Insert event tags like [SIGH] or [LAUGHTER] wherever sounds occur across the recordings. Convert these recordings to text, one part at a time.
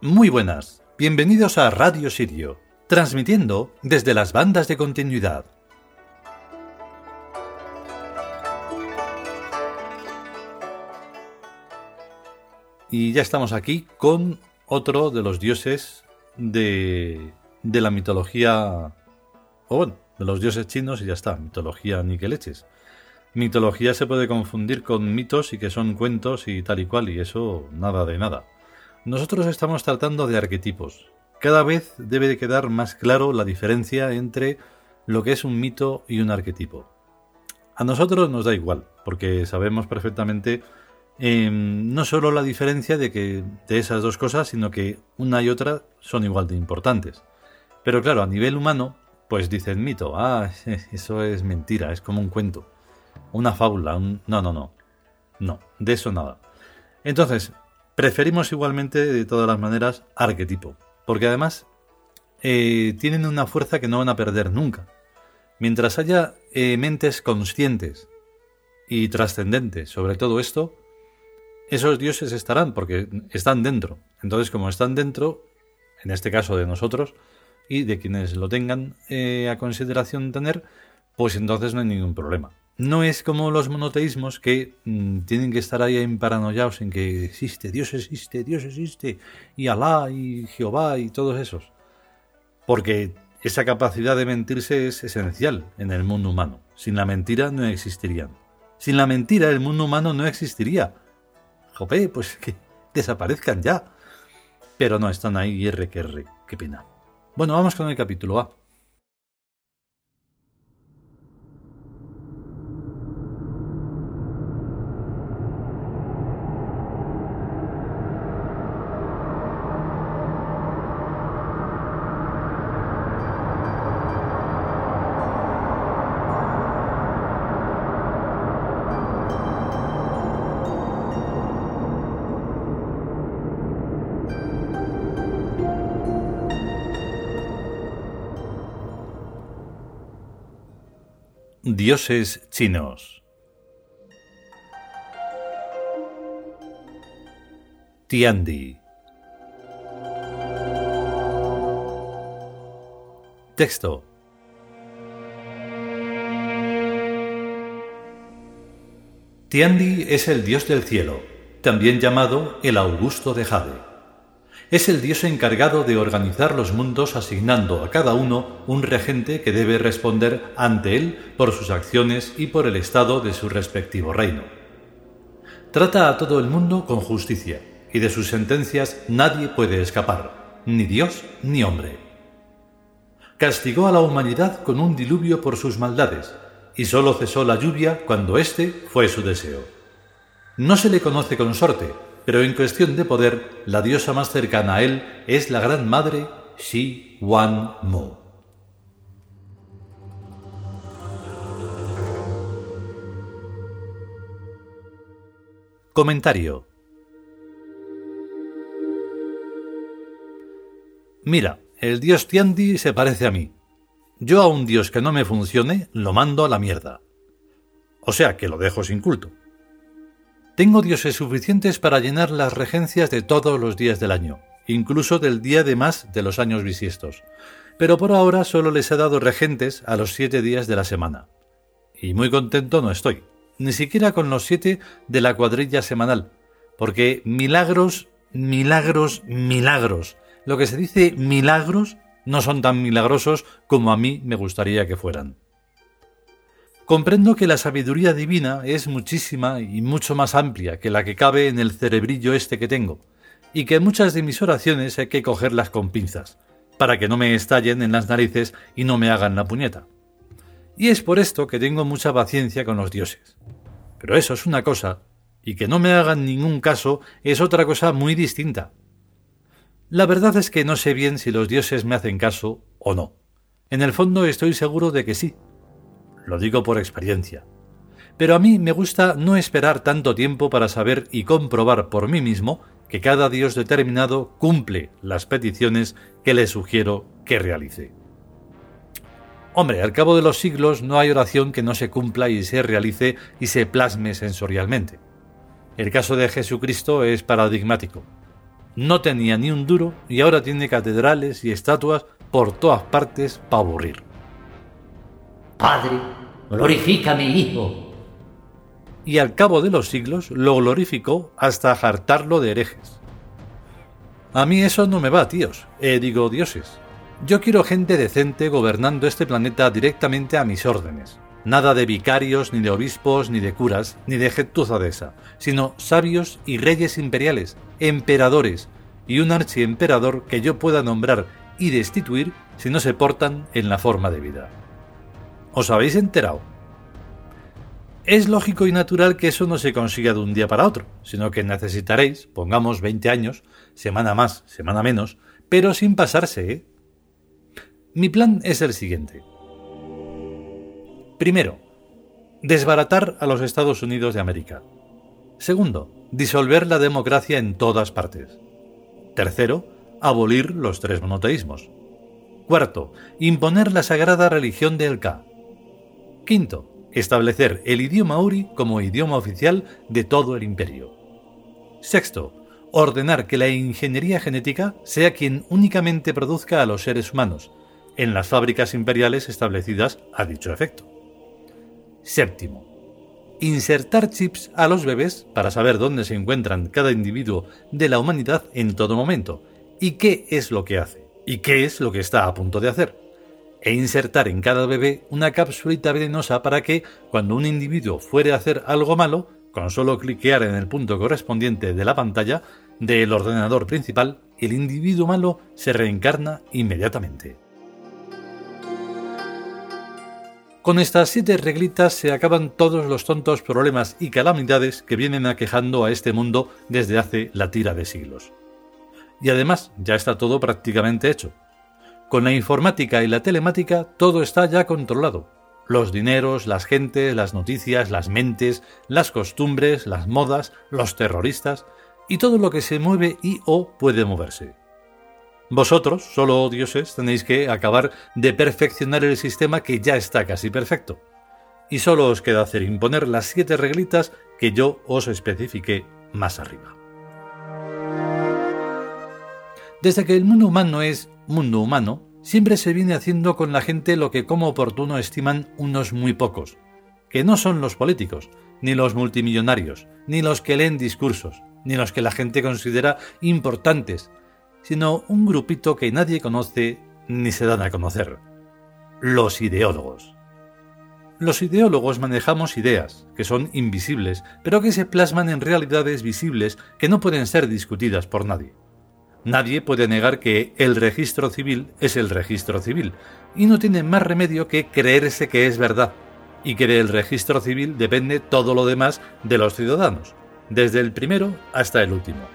Muy buenas, bienvenidos a Radio Sirio, transmitiendo desde las bandas de continuidad. Y ya estamos aquí con otro de los dioses de, de la mitología, o bueno, de los dioses chinos y ya está, mitología ni que leches. Mitología se puede confundir con mitos y que son cuentos y tal y cual, y eso nada de nada. Nosotros estamos tratando de arquetipos. Cada vez debe de quedar más claro la diferencia entre lo que es un mito y un arquetipo. A nosotros nos da igual, porque sabemos perfectamente em, no solo la diferencia de que de esas dos cosas, sino que una y otra son igual de importantes. Pero claro, a nivel humano, pues dicen mito, ah, [LAUGHS] eso es mentira, es como un cuento una fábula, un... No, no, no. No, de eso nada. Entonces, preferimos igualmente, de todas las maneras, arquetipo. Porque además eh, tienen una fuerza que no van a perder nunca. Mientras haya eh, mentes conscientes y trascendentes sobre todo esto, esos dioses estarán, porque están dentro. Entonces, como están dentro, en este caso de nosotros, y de quienes lo tengan eh, a consideración tener, pues entonces no hay ningún problema. No es como los monoteísmos que mm, tienen que estar ahí en paranoiados en que existe, Dios existe, Dios existe, y Alá y Jehová y todos esos. Porque esa capacidad de mentirse es esencial en el mundo humano. Sin la mentira no existirían. Sin la mentira el mundo humano no existiría. Jope, pues que [LAUGHS] desaparezcan ya. Pero no, están ahí R que R. Qué pena. Bueno, vamos con el capítulo A. Dioses chinos. Tiandi. Texto. Tiandi es el dios del cielo, también llamado el Augusto de Jade es el dios encargado de organizar los mundos asignando a cada uno un regente que debe responder ante él por sus acciones y por el estado de su respectivo reino. Trata a todo el mundo con justicia, y de sus sentencias nadie puede escapar, ni Dios ni hombre. Castigó a la humanidad con un diluvio por sus maldades, y sólo cesó la lluvia cuando éste fue su deseo. No se le conoce consorte, pero en cuestión de poder, la diosa más cercana a él es la gran madre Shi Wan Mo. Comentario Mira, el dios Tiandi se parece a mí. Yo a un dios que no me funcione lo mando a la mierda. O sea que lo dejo sin culto. Tengo dioses suficientes para llenar las regencias de todos los días del año, incluso del día de más de los años bisiestos. Pero por ahora solo les he dado regentes a los siete días de la semana. Y muy contento no estoy, ni siquiera con los siete de la cuadrilla semanal, porque milagros, milagros, milagros. Lo que se dice milagros no son tan milagrosos como a mí me gustaría que fueran. Comprendo que la sabiduría divina es muchísima y mucho más amplia que la que cabe en el cerebrillo este que tengo, y que muchas de mis oraciones hay que cogerlas con pinzas, para que no me estallen en las narices y no me hagan la puñeta. Y es por esto que tengo mucha paciencia con los dioses. Pero eso es una cosa, y que no me hagan ningún caso es otra cosa muy distinta. La verdad es que no sé bien si los dioses me hacen caso o no. En el fondo estoy seguro de que sí, lo digo por experiencia. Pero a mí me gusta no esperar tanto tiempo para saber y comprobar por mí mismo que cada Dios determinado cumple las peticiones que le sugiero que realice. Hombre, al cabo de los siglos no hay oración que no se cumpla y se realice y se plasme sensorialmente. El caso de Jesucristo es paradigmático. No tenía ni un duro y ahora tiene catedrales y estatuas por todas partes para aburrir. Padre, glorifica a mi hijo. Y al cabo de los siglos lo glorificó hasta hartarlo de herejes. A mí eso no me va, tíos, eh, digo dioses. Yo quiero gente decente gobernando este planeta directamente a mis órdenes. Nada de vicarios, ni de obispos, ni de curas, ni de gentuza sino sabios y reyes imperiales, emperadores, y un archiemperador que yo pueda nombrar y destituir si no se portan en la forma de vida. ¿Os habéis enterado? Es lógico y natural que eso no se consiga de un día para otro, sino que necesitaréis, pongamos 20 años, semana más, semana menos, pero sin pasarse, ¿eh? Mi plan es el siguiente. Primero, desbaratar a los Estados Unidos de América. Segundo, disolver la democracia en todas partes. Tercero, abolir los tres monoteísmos. Cuarto, imponer la sagrada religión del Ka. Quinto, establecer el idioma Uri como idioma oficial de todo el imperio. Sexto, ordenar que la ingeniería genética sea quien únicamente produzca a los seres humanos, en las fábricas imperiales establecidas a dicho efecto. Séptimo, insertar chips a los bebés para saber dónde se encuentran cada individuo de la humanidad en todo momento y qué es lo que hace y qué es lo que está a punto de hacer. E insertar en cada bebé una cápsulita venenosa para que, cuando un individuo fuere a hacer algo malo, con solo cliquear en el punto correspondiente de la pantalla del ordenador principal, el individuo malo se reencarna inmediatamente. Con estas siete reglitas se acaban todos los tontos problemas y calamidades que vienen aquejando a este mundo desde hace la tira de siglos. Y además ya está todo prácticamente hecho. Con la informática y la telemática todo está ya controlado. Los dineros, las gentes, las noticias, las mentes, las costumbres, las modas, los terroristas y todo lo que se mueve y o puede moverse. Vosotros, solo dioses, tenéis que acabar de perfeccionar el sistema que ya está casi perfecto. Y solo os queda hacer imponer las siete reglitas que yo os especifiqué más arriba. Desde que el mundo humano es mundo humano, siempre se viene haciendo con la gente lo que como oportuno estiman unos muy pocos, que no son los políticos, ni los multimillonarios, ni los que leen discursos, ni los que la gente considera importantes, sino un grupito que nadie conoce ni se dan a conocer. Los ideólogos. Los ideólogos manejamos ideas, que son invisibles, pero que se plasman en realidades visibles que no pueden ser discutidas por nadie. Nadie puede negar que el registro civil es el registro civil, y no tiene más remedio que creerse que es verdad, y que del registro civil depende todo lo demás de los ciudadanos, desde el primero hasta el último.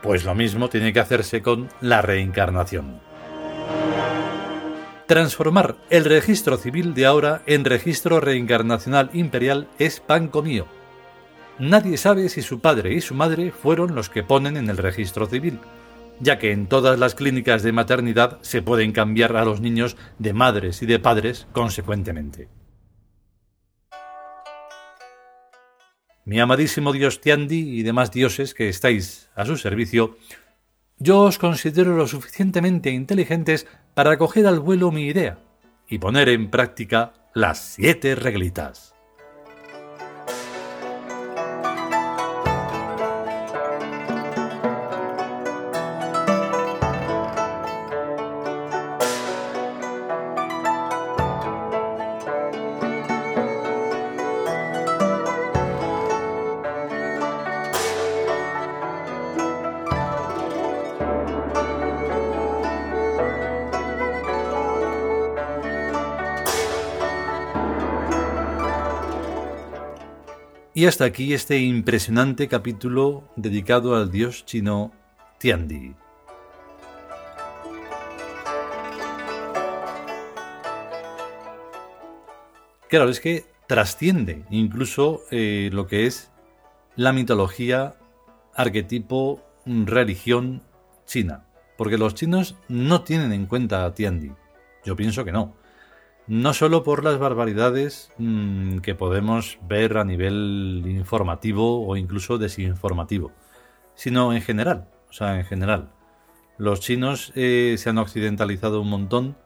Pues lo mismo tiene que hacerse con la reencarnación. Transformar el registro civil de ahora en registro reencarnacional imperial es pan mío. Nadie sabe si su padre y su madre fueron los que ponen en el registro civil, ya que en todas las clínicas de maternidad se pueden cambiar a los niños de madres y de padres consecuentemente. mi amadísimo dios Tiandi y demás dioses que estáis a su servicio, yo os considero lo suficientemente inteligentes para coger al vuelo mi idea y poner en práctica las siete reglitas. Y hasta aquí este impresionante capítulo dedicado al dios chino Tiandi. Claro, es que trasciende incluso eh, lo que es la mitología, arquetipo, religión china. Porque los chinos no tienen en cuenta a Tiandi. Yo pienso que no no solo por las barbaridades mm, que podemos ver a nivel informativo o incluso desinformativo, sino en general. O sea, en general. Los chinos eh, se han occidentalizado un montón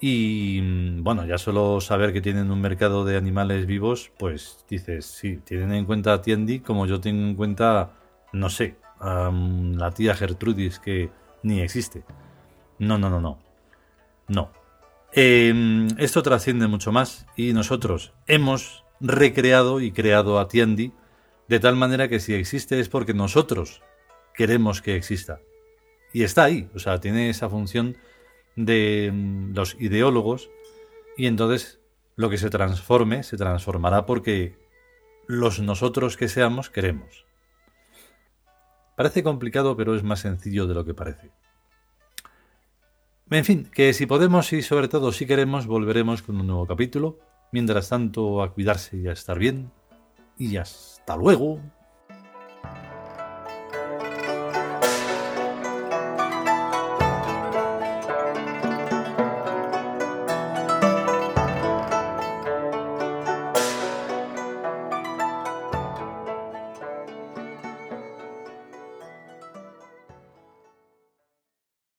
y mm, bueno, ya solo saber que tienen un mercado de animales vivos, pues dices, sí, tienen en cuenta a Tiendi como yo tengo en cuenta, no sé, a la tía Gertrudis que ni existe. No, no, no, no. No. Em, esto trasciende mucho más y nosotros hemos recreado y creado a Tiendi de tal manera que si existe es porque nosotros queremos que exista. Y está ahí, o sea, tiene esa función de mm, los ideólogos y entonces lo que se transforme se transformará porque los nosotros que seamos queremos. Parece complicado, pero es más sencillo de lo que parece. En fin, que si podemos y sobre todo si queremos, volveremos con un nuevo capítulo. Mientras tanto, a cuidarse y a estar bien. Y hasta luego.